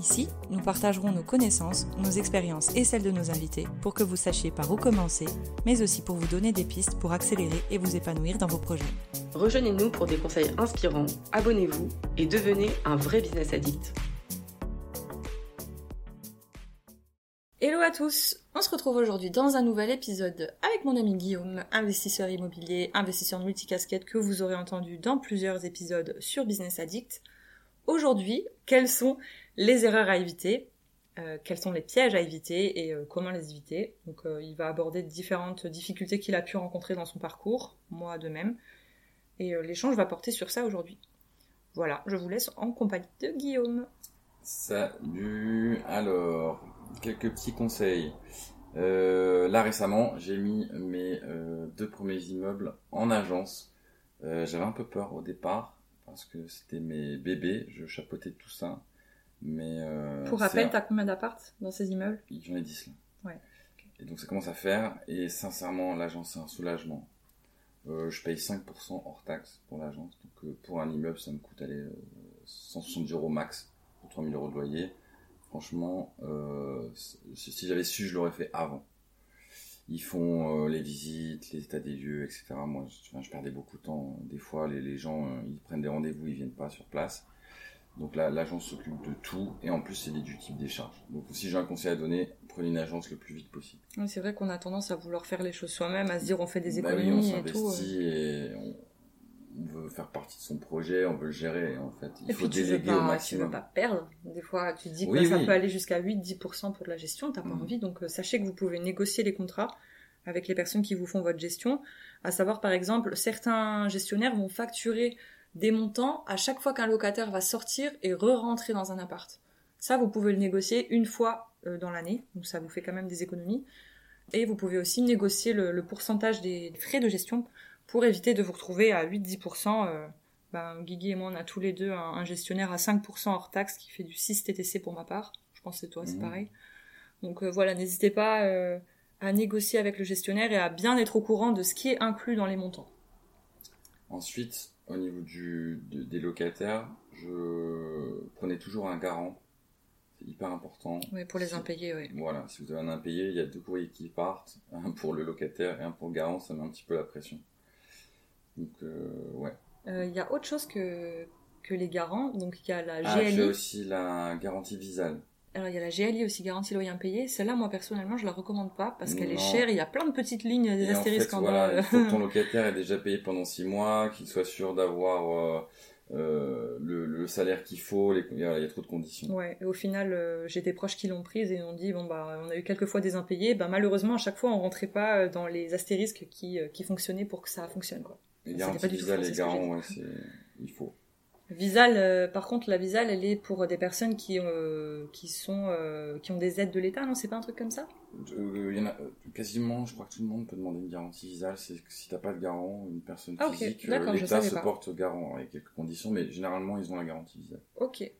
Ici, nous partagerons nos connaissances, nos expériences et celles de nos invités pour que vous sachiez par où commencer, mais aussi pour vous donner des pistes pour accélérer et vous épanouir dans vos projets. Rejoignez-nous pour des conseils inspirants, abonnez-vous et devenez un vrai business addict. Hello à tous On se retrouve aujourd'hui dans un nouvel épisode avec mon ami Guillaume, investisseur immobilier, investisseur multicasquette que vous aurez entendu dans plusieurs épisodes sur Business Addict. Aujourd'hui, quelles sont les erreurs à éviter, euh, quels sont les pièges à éviter et euh, comment les éviter. Donc euh, il va aborder différentes difficultés qu'il a pu rencontrer dans son parcours, moi de même. Et l'échange va porter sur ça aujourd'hui. Voilà, je vous laisse en compagnie de Guillaume. Salut, alors, quelques petits conseils. là récemment, j'ai mis mes deux premiers immeubles en agence. J'avais un peu peur au départ parce que c'était mes bébés, je chapeautais tout ça. Mais euh, Pour rappel, t'as combien d'appart dans ces immeubles? J'en ai 10 là. Ouais. Et donc ça commence à faire, et sincèrement, l'agence c'est un soulagement. Euh, je paye 5% hors taxe pour l'agence, donc euh, pour un immeuble ça me coûte aller 170 euros max pour 3000 euros de loyer. Franchement, si j'avais su, je l'aurais fait avant. Ils font les visites, les états des lieux, etc. Moi, je, je perdais beaucoup de temps. Des fois, les, les gens, ils prennent des rendez-vous, ils viennent pas sur place. Donc là, l'agence s'occupe de tout et en plus c'est déductible des charges. Donc si j'ai un conseil à donner, prenez une agence le plus vite possible. Oui, c'est vrai qu'on a tendance à vouloir faire les choses soi-même, à se dire on fait des bah économies on et tout. et on, veut faire partie de son projet, on veut le gérer en fait. Il faut puis déléguer au maximum. Tu veux pas perdre. Des fois, tu dis que ça peut aller jusqu'à 8-10% pour la gestion, t'as pas mm. envie. Donc euh, sachez que vous pouvez négocier les contrats avec les personnes qui vous font votre gestion. À savoir par exemple, certains gestionnaires vont facturer des montants à chaque fois qu'un locataire va sortir et re-rentrer dans un appart. Ça, vous pouvez le négocier une fois euh, dans l'année, donc ça vous fait quand même des économies. Et vous pouvez aussi négocier le, pourcentage des frais de gestion pour éviter de vous retrouver à 8-10%. Euh, ben, Guigui et moi, on a tous les deux un, gestionnaire à 5% hors taxe qui fait du 6 TTC pour ma part. Je pense que c'est toi, c'est mmh. pareil. Donc euh, voilà, n'hésitez pas à négocier avec le gestionnaire et à bien être au courant de ce qui est inclus dans les montants. Ensuite, au niveau du, des locataires, je prenais toujours un garant. C'est hyper important. Oui, pour les impayés, oui. Voilà, si vous avez un impayé, il y a deux courriers qui partent, un pour le locataire et un pour le garant, ça met un petit peu la pression. Donc, euh, ouais. Euh, il y a autre chose que, que les garants, donc il y a la GLI. Ah, j'ai aussi la garantie visale. Alors il y a la GLI aussi, garantie loyer impayé. Celle-là, moi personnellement, je la recommande pas parce qu'elle est chère. Il y a plein de petites lignes, des astérisques en, fait, il faut que ton locataire ait déjà payé pendant six mois, qu'il soit sûr d'avoir euh, euh le, le, salaire qu'il faut. Les... Il, y a, trop de conditions. Ouais. Et au final, euh, j'ai des proches qui l'ont prise et ont dit bon bah on a eu quelques fois des impayés. Bah malheureusement à chaque fois on rentrait pas dans les astérisques qui qui fonctionnaient pour que ça fonctionne quoi. Les garanties les garants, ouais, il faut. Visal, euh, par contre, la Visal, elle est pour des personnes qui, euh, qui sont, euh, qui ont des aides de l'État, non? C'est pas un truc comme ça? Il y en a quasiment, je crois que tout le monde peut demander une garantie Visal. Si t'as pas de garant, une personne ah, physique, l'État se porte garant avec quelques conditions, mais généralement ils ont la garantie Visal. Ok.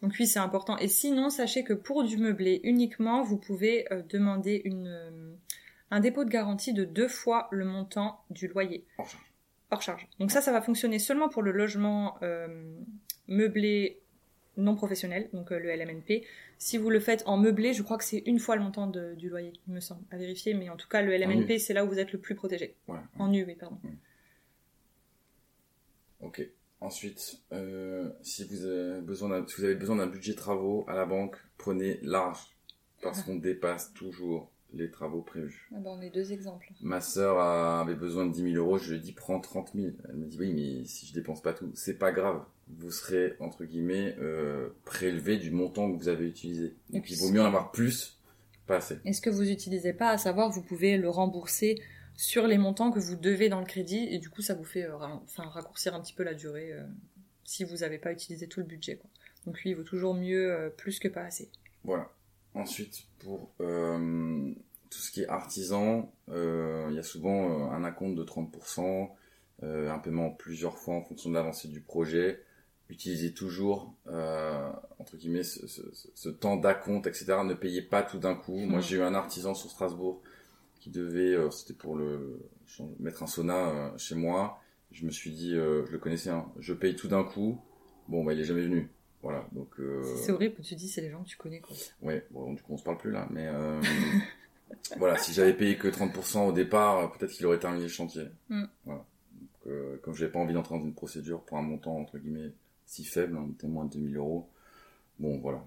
Donc oui, c'est important. Et sinon, sachez que pour du meublé uniquement, vous pouvez demander une, un dépôt de garantie de deux fois le montant du loyer hors charge. Donc ça, ça va fonctionner seulement pour le logement euh, meublé non professionnel, donc euh, le LMNP. Si vous le faites en meublé, je crois que c'est une fois le montant du loyer, il me semble, à vérifier, mais en tout cas, le LMNP, c'est là où vous êtes le plus protégé. En nu, oui, pardon. Ok. Ensuite, euh, si, vous avez besoin si vous avez besoin d'un budget travaux à la banque, prenez large, parce qu'on dépasse toujours les travaux prévus. Ah on met deux exemples. Ma sœur avait besoin de 10 000 euros, je lui ai dit prends 30 000. Elle me dit oui, mais si je dépense pas tout, c'est pas grave. Vous serez, entre guillemets, euh, prélevé du montant que vous avez utilisé. Donc il vaut mieux en avoir plus, pas assez. est ce que vous utilisez pas, à savoir, vous pouvez le rembourser sur les montants que vous devez dans le crédit, et du coup, ça vous fait euh, enfin, raccourcir un petit peu la durée euh, si vous n'avez pas utilisé tout le budget. Quoi. Donc lui, il vaut toujours mieux plus que pas assez. Voilà. Ensuite, pour euh, tout ce qui est artisan, euh, il y a souvent euh, un acompte de 30%, un paiement plusieurs fois en fonction de l'avancée du projet. Utilisez toujours, entre guillemets ce, temps d'acompte, etc. Ne payez pas tout d'un coup. Moi, j'ai eu un artisan sur Strasbourg qui devait, euh, c'était pour le mettre un sauna euh, chez moi. Je me suis dit, euh, je le connaissais, hein, je paye tout d'un coup. Bon, bah, il est jamais venu. Voilà, donc. C'est horrible tu dis, c'est les gens que tu connais, quoi. Ouais, bon, du coup, on se parle plus là, mais voilà, si j'avais payé que 30% au départ, peut-être qu'il aurait terminé le chantier. Mm. Voilà. Donc, comme j'ai pas envie d'entrer dans une procédure pour un montant entre guillemets si faible, hein, moins de 2000 euros, bon voilà,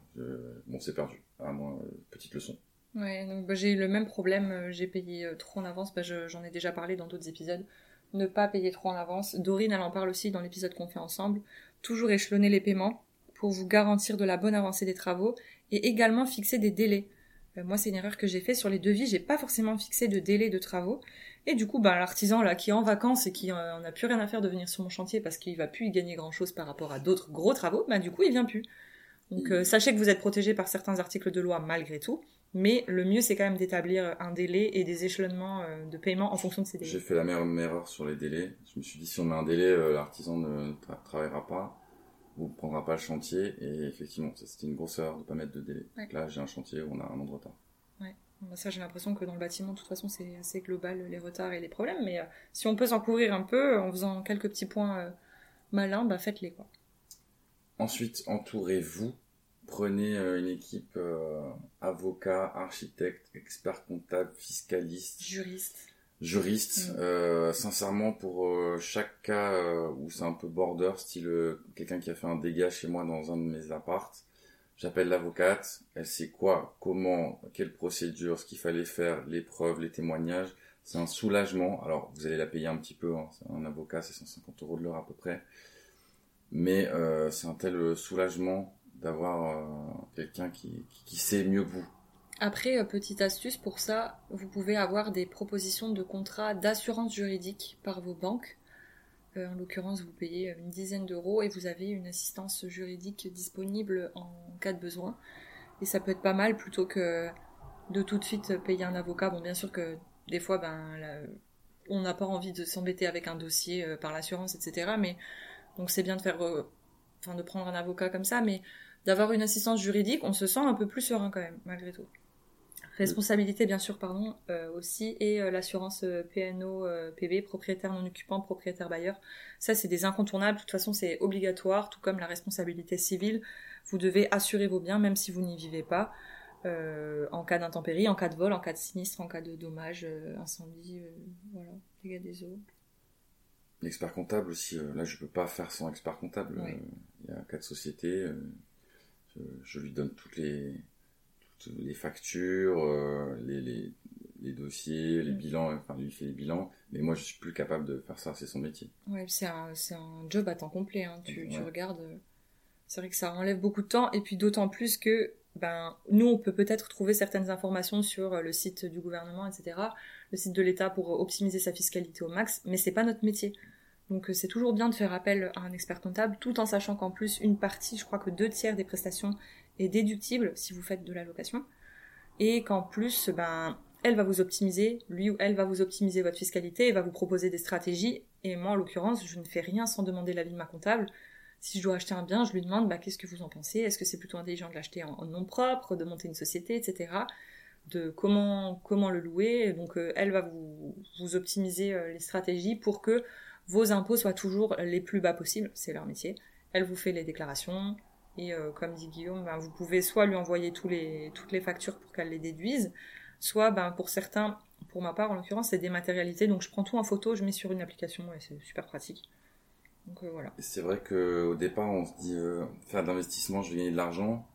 bon c'est perdu. À moi, petite leçon. Ouais, donc bah, j'ai eu le même problème, euh, j'ai payé euh, trop en avance, bah, j'en ai déjà parlé dans d'autres épisodes. Ne pas payer trop en avance. Dorine, elle en parle aussi dans l'épisode qu'on fait ensemble. Toujours échelonner les paiements pour vous garantir de la bonne avancée des travaux et également fixer des délais. Euh, moi, c'est une erreur que j'ai fait sur les devis, j'ai pas forcément fixé de délai de travaux. Et du coup, bah, l'artisan là qui est en vacances et qui en a plus rien à faire de venir sur mon chantier parce qu'il va plus y gagner grand chose par rapport à d'autres gros travaux, bah du coup il vient plus. Donc sachez que vous êtes protégé par certains articles de loi malgré tout. Mais le mieux, c'est quand même d'établir un délai et des échelonnements euh, de paiement en fonction de ces délais. J'ai fait la même erreur sur les délais. Je me suis dit, si on met un délai, euh, l'artisan ne travaillera pas ou ne prendra pas le chantier. Et effectivement, c'était une grosse erreur de ne pas mettre de délai. Là, j'ai un chantier où on a un an de retard. Ouais. Bah, ça, j'ai l'impression que dans le bâtiment, de toute façon, c'est assez global, les retards et les problèmes. Mais euh, si on peut s'en couvrir un peu en faisant quelques petits points malins, bah, faites-les. quoi. Ensuite, entourez-vous Prenez euh, une équipe euh, avocat, architecte, expert comptable, fiscaliste, juriste. Juriste, mm. euh, sincèrement pour chaque cas où c'est un peu border, style quelqu'un qui a fait un dégât chez moi dans un de mes appartes, j'appelle l'avocate, elle sait quoi, comment, quelle procédure, ce qu'il fallait faire, les preuves, les témoignages. C'est un soulagement. Alors vous allez la payer un petit peu, hein. un avocat c'est 150 euros de l'heure à peu près, mais c'est un tel soulagement d'avoir euh, quelqu'un qui, qui, sait mieux que vous. Après, euh, petite astuce pour ça, vous pouvez avoir des propositions de contrats d'assurance juridique par vos banques. Euh, en l'occurrence, vous payez une dizaine d'euros et vous avez une assistance juridique disponible en cas de besoin. Et ça peut être pas mal plutôt que de tout de suite payer un avocat. Bon, bien sûr que des fois, ben, on n'a pas envie de s'embêter avec un dossier par l'assurance, etc. Mais donc c'est bien de faire, enfin de prendre un avocat comme ça, mais d'avoir une assistance juridique, on se sent un peu plus serein quand même, malgré tout. Responsabilité, bien sûr, pardon, euh, aussi, et euh, l'assurance euh, PNO, PB, propriétaire non occupant, propriétaire bailleur. Ça, c'est des incontournables. De toute façon, c'est obligatoire, tout comme la responsabilité civile. Vous devez assurer vos biens, même si vous n'y vivez pas, en cas d'intempérie, en cas de vol, en cas de sinistre, en cas de dommage, incendie, voilà, dégâts des eaux. L'expert comptable aussi, là, je peux pas faire sans expert comptable. Il y a quatre sociétés je lui donne toutes les, les factures, euh, les, les, les, dossiers, les bilans, enfin lui fait les bilans, mais moi je suis plus capable de faire ça, c'est son métier. Ouais, c'est un, un, job à temps complet, hein. tu, tu regardes, euh, c'est vrai que ça enlève beaucoup de temps, et puis d'autant plus que ben, nous, on peut peut-être trouver certaines informations sur euh, le site du gouvernement, etc., le site de l'État pour optimiser sa fiscalité au max, mais c'est pas notre métier. Donc c'est toujours bien de faire appel à un expert comptable, tout en sachant qu'en plus une partie, je crois que deux tiers des prestations est déductible si vous faites de la location, et qu'en plus, ben, elle va vous optimiser, lui ou elle va vous optimiser votre fiscalité et va vous proposer des stratégies. Et moi, en l'occurrence, je ne fais rien sans demander l'avis de ma comptable. Si je dois acheter un bien, je lui demande bah, qu'est-ce que vous en pensez? Est-ce que c'est plutôt intelligent de l'acheter en, nom propre, de monter une société, etc. De comment comment le louer? Donc euh, elle va vous, vous optimiser euh, les stratégies pour que vos impôts soient toujours les plus bas possibles, c'est leur métier. Elle vous fait les déclarations, et euh, comme dit Guillaume, ben, vous pouvez soit lui envoyer tous les, toutes les factures pour qu'elle les déduise, soit ben, pour certains, pour ma part en l'occurrence, c'est dématérialité, donc je prends tout en photo, je mets sur une application et c'est super pratique. Donc euh, voilà. C'est vrai qu'au départ, on se dit euh, faire d'investissement, je vais gagner de l'argent,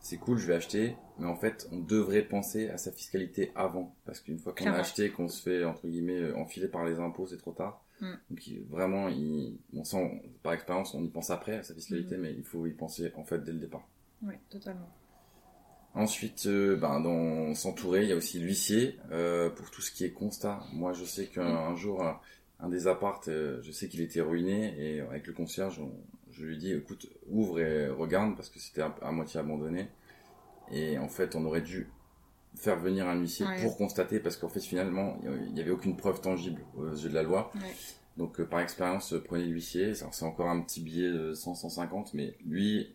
c'est cool, je vais acheter, mais en fait, on devrait penser à sa fiscalité avant, parce qu'une fois qu'on a acheté, qu'on se fait entre guillemets enfiler par les impôts, c'est trop tard. Mm. Donc vraiment, il, on sent, par expérience, on y pense après à sa fiscalité, mm. mais il faut y penser en fait dès le départ. Oui, totalement. Ensuite, euh, ben, dans s'entourer, il y a aussi l'huissier euh, pour tout ce qui est constat. Moi, je sais qu'un mm. jour, un, des appartes, euh, je sais qu'il était ruiné et avec le concierge, je lui dis, écoute, ouvre et regarde parce que c'était à, moitié abandonné. Et en fait, on aurait dû faire venir un huissier pour constater parce qu'en fait finalement il n'y avait aucune preuve tangible aux yeux de la loi. Donc euh, par expérience, euh, prenez l'huissier. C'est encore un petit billet de 100-150, mais lui,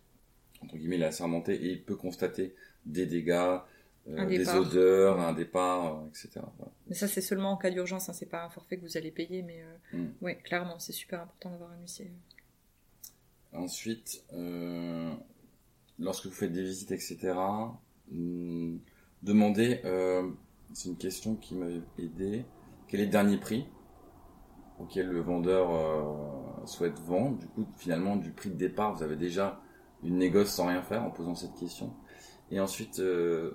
entre guillemets, assermenté et il peut constater des dégâts, euh, des odeurs, un départ, etc. Mais ça, c'est seulement en cas d'urgence, hein, c'est pas un forfait que vous allez payer, mais mm. ouais, clairement, c'est super important d'avoir un huissier. Ensuite, lorsque vous faites des visites, etc., demandez, c'est une question qui m'avait aidé, quel est le dernier prix auquel le vendeur euh, souhaite vendre? Du coup, finalement, du prix de départ, vous avez déjà une négoce sans rien faire en posant cette question. Et ensuite, euh,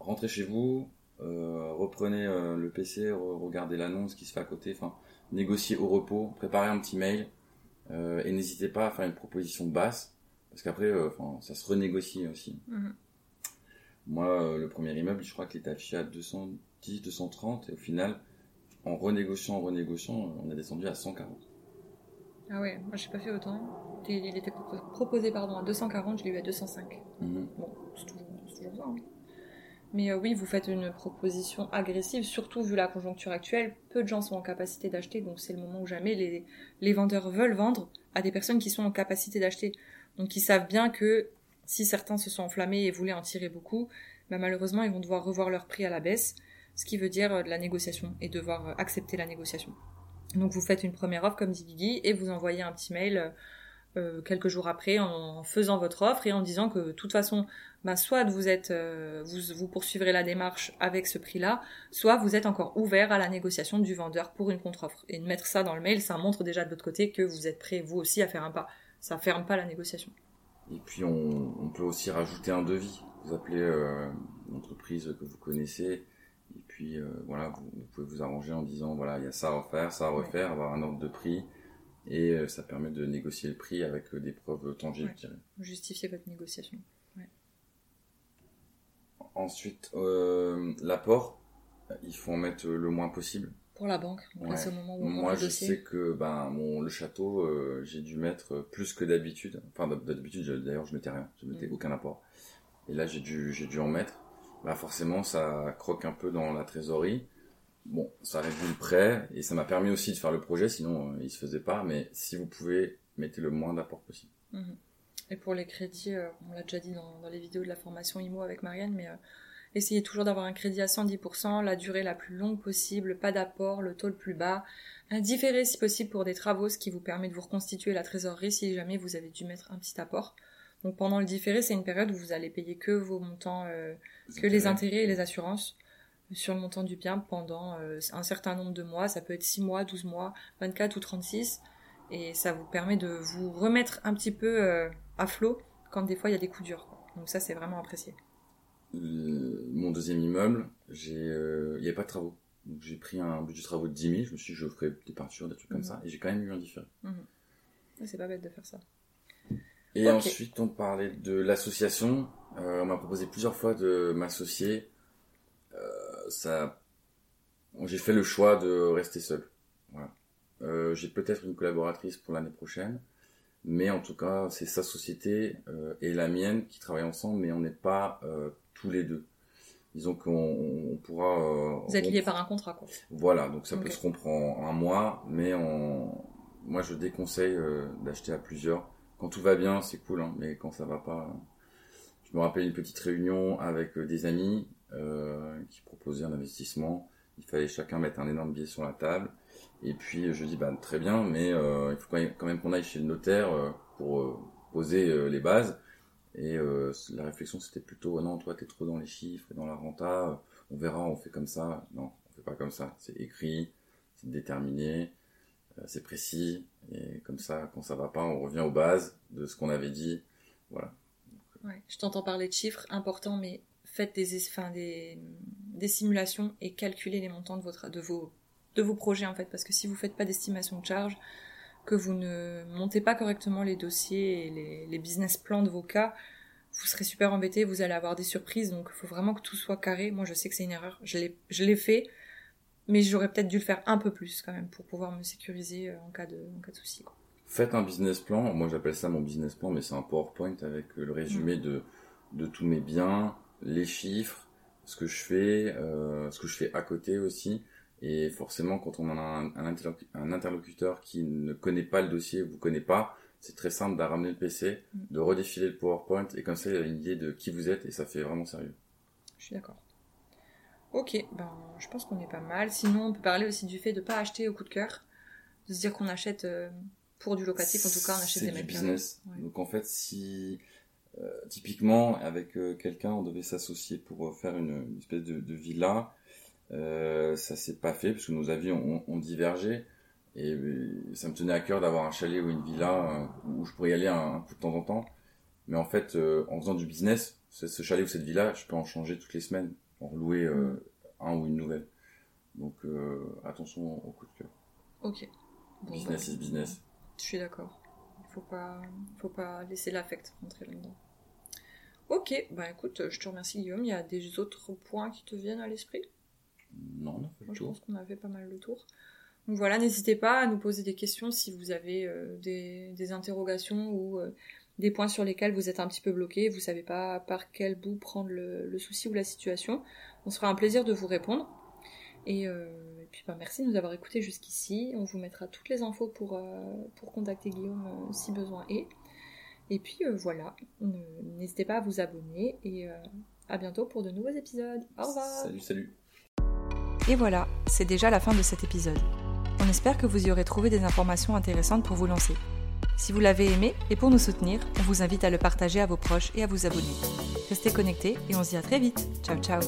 rentrez chez vous, euh, reprenez le PC, regardez l'annonce qui se fait à côté, enfin, négociez au repos, préparez un petit mail et n'hésitez pas à faire une proposition basse parce qu'après, ça se renégocie aussi. Mhm. Moi, le premier immeuble, je crois qu'il était affiché à 210, 230 et au final, en renégociant, en renégociant, on a descendu à 140. Ah ouais, moi j'ai pas fait autant. Il était proposé pardon, à 240, je l'ai eu à 205. Mhm. Bon, c'est toujours, ça. Hein. Mais euh, oui, vous faites une proposition agressive, surtout vu la conjoncture actuelle. Peu de gens sont en capacité d'acheter, donc c'est le moment où jamais les, les vendeurs veulent vendre à des personnes qui sont en capacité d'acheter. Donc ils savent bien que si certains se sont enflammés et voulaient en tirer beaucoup, bah, malheureusement ils vont devoir revoir leur prix à la baisse ce qui veut dire euh, de la négociation et devoir euh, accepter la négociation. Donc vous faites une première offre comme dit Guigui et vous envoyez un petit mail euh, quelques jours après en faisant votre offre et en disant que de toute façon, bah, soit vous êtes, poursuivrez la démarche avec ce prix-là, soit vous êtes encore ouvert à la négociation du vendeur pour une contre-offre. Et de mettre ça dans le mail, ça montre déjà de l'autre côté que vous êtes prêt vous aussi à faire un pas. Ça ferme pas la négociation. Et puis on, on peut aussi rajouter un devis. Vous appelez l'entreprise que vous connaissez et puis euh, voilà, vous, pouvez vous arranger en disant voilà, il y a ça à refaire, ça à refaire, avoir un ordre de prix. Et euh, ça permet de négocier le prix avec euh, des preuves tangibles, dirais. Justifier votre négociation. Ensuite, l'apport, il faut en mettre le moins possible. Pour la banque, à ce moment où Moi, je sais que ben, mon, le château, j'ai dû mettre plus que d'habitude. Enfin, d'habitude, d'ailleurs, je mettais rien. Je mettais mm. aucun apport. Et là, j'ai dû, j'ai dû en mettre bah forcément ça croque un peu dans la trésorerie. Bon, ça réduit le prêt et ça m'a permis aussi de faire le projet, sinon euh, il se faisait pas. Mais si vous pouvez, mettez le moins d'apport possible. Mhm. Et pour les crédits, euh, on l'a déjà dit dans, les vidéos de la formation IMO avec Marianne, mais euh, essayez toujours d'avoir un crédit à 110%, la durée la plus longue possible, pas d'apport, le taux le plus bas. Différer si possible pour des travaux, ce qui vous permet de vous reconstituer la trésorerie si jamais vous avez dû mettre un petit apport. Donc pendant le différé, c'est une période où vous allez payer que vos montants, euh, que les intérêts et les assurances sur le montant du bien pendant euh, un certain nombre de mois. Ça peut être 6 mois, 12 mois, 24 ou 36. Et ça vous permet de vous remettre un petit peu euh, à flot quand des fois il y a des coups durs. Donc ça, c'est vraiment apprécié. Mon deuxième immeuble, il n'y avait pas de travaux. Donc j'ai pris un budget de travaux de 10 000. Je me suis dit, je ferai des peintures, des trucs comme mhm. ça. Et j'ai quand même eu un différé. Mhm. C'est pas bête de faire ça. Et ensuite, on parlait de l'association. Euh, on m'a proposé plusieurs fois de m'associer. Euh, ça, j'ai fait le choix de rester seul. Voilà. Euh, j'ai peut-être une collaboratrice pour l'année prochaine, mais en tout cas, c'est sa société et la mienne qui travaillent ensemble, mais on n'est pas tous les deux. Disons qu'on pourra. Vous êtes liés par un contrat, quoi. Voilà, donc ça peut se comprendre en un mois, mais moi je déconseille d'acheter à plusieurs quand tout va bien, c'est cool, hein, mais quand ça va pas, je me rappelle une petite réunion avec euh, des amis euh, qui proposaient un investissement. Il fallait chacun mettre un énorme billet sur la table. Et puis je dis bah très bien, mais euh, il faut quand même qu'on aille chez le notaire pour poser les bases. Et la réflexion c'était plutôt non toi t'es trop dans les chiffres, dans la renta, on verra, on fait comme ça. Non, on fait pas comme ça. C'est écrit, c'est déterminé. Euh, c'est précis, et comme ça, quand ça va pas, on revient aux bases de ce qu'on avait dit. Voilà. Je t'entends parler de chiffres importants, mais faites des, simulations et calculez les montants de, vos, de vos projets, en fait, parce que si vous faites pas d'estimation de charge, que vous ne montez pas correctement les dossiers et les, les business plans de vos cas, vous serez super embêté, vous allez avoir des surprises, donc il faut vraiment que tout soit carré. Moi, je sais que c'est une erreur, je l'ai fait, mais j'aurais peut-être dû le faire un peu plus quand même pour pouvoir me sécuriser euh, en cas de, en cas de souci. Quoi. Faites un business plan. Moi, j'appelle ça mon business plan, mais c'est un PowerPoint avec euh, le résumé mm. de, de tous mes biens, les chiffres, ce que je fais, euh, ce que je fais à côté aussi. Et forcément, quand on a un, un, interlocuteur qui ne connaît pas le dossier, vous connaît pas, c'est très simple de ramener le PC, mm. de redéfiler le PowerPoint, et comme ça, il y a une idée de qui vous êtes, et ça fait vraiment sérieux. Je suis d'accord. Ok, ben, je pense qu'on est pas mal. Sinon, on peut parler aussi du fait de ne pas acheter au coup de cœur, de se dire qu'on achète euh, pour du locatif, en tout cas, on achète des du business. Donc en fait, si euh, typiquement avec euh, quelqu'un, on devait s'associer pour faire une, espèce de, de villa, ça s'est pas fait parce que nos avis ont, ont divergé. Et ça me tenait à cœur d'avoir un chalet ou une villa euh, où je pourrais y aller un, peu de temps en temps. Mais en fait, euh, en faisant du business, ce chalet ou cette villa, je peux en changer toutes les semaines, en louer euh, un ou une nouvelle. Donc attention au coup de cœur. Ok. business is business. Je suis d'accord. Il faut pas, faut pas laisser l'affect rentrer là-dedans. Ok, bah écoute, je te remercie Guillaume. Il y a des autres points qui te viennent à l'esprit? Non, non. Moi, je pense qu'on a fait pas mal le tour. Donc voilà, n'hésitez pas à nous poser des questions si vous avez euh, des, interrogations ou euh, des points sur lesquels vous êtes un petit peu bloqué, vous savez pas par quel bout prendre le, souci ou la situation. On sera un plaisir de vous répondre. Et, euh, puis bah, merci de nous avoir écoutés jusqu'ici. On vous mettra toutes les infos pour, pour contacter Guillaume si besoin est. Et puis voilà, n'hésitez pas à vous abonner et à bientôt pour de nouveaux épisodes. Au revoir. Salut, salut. Et voilà, c'est déjà la fin de cet épisode. On espère que vous y aurez trouvé des informations intéressantes pour vous lancer. Si vous l'avez aimé et pour nous soutenir, on vous invite à le partager à vos proches et à vous abonner. Restez connectés et on se dit à très vite. Ciao ciao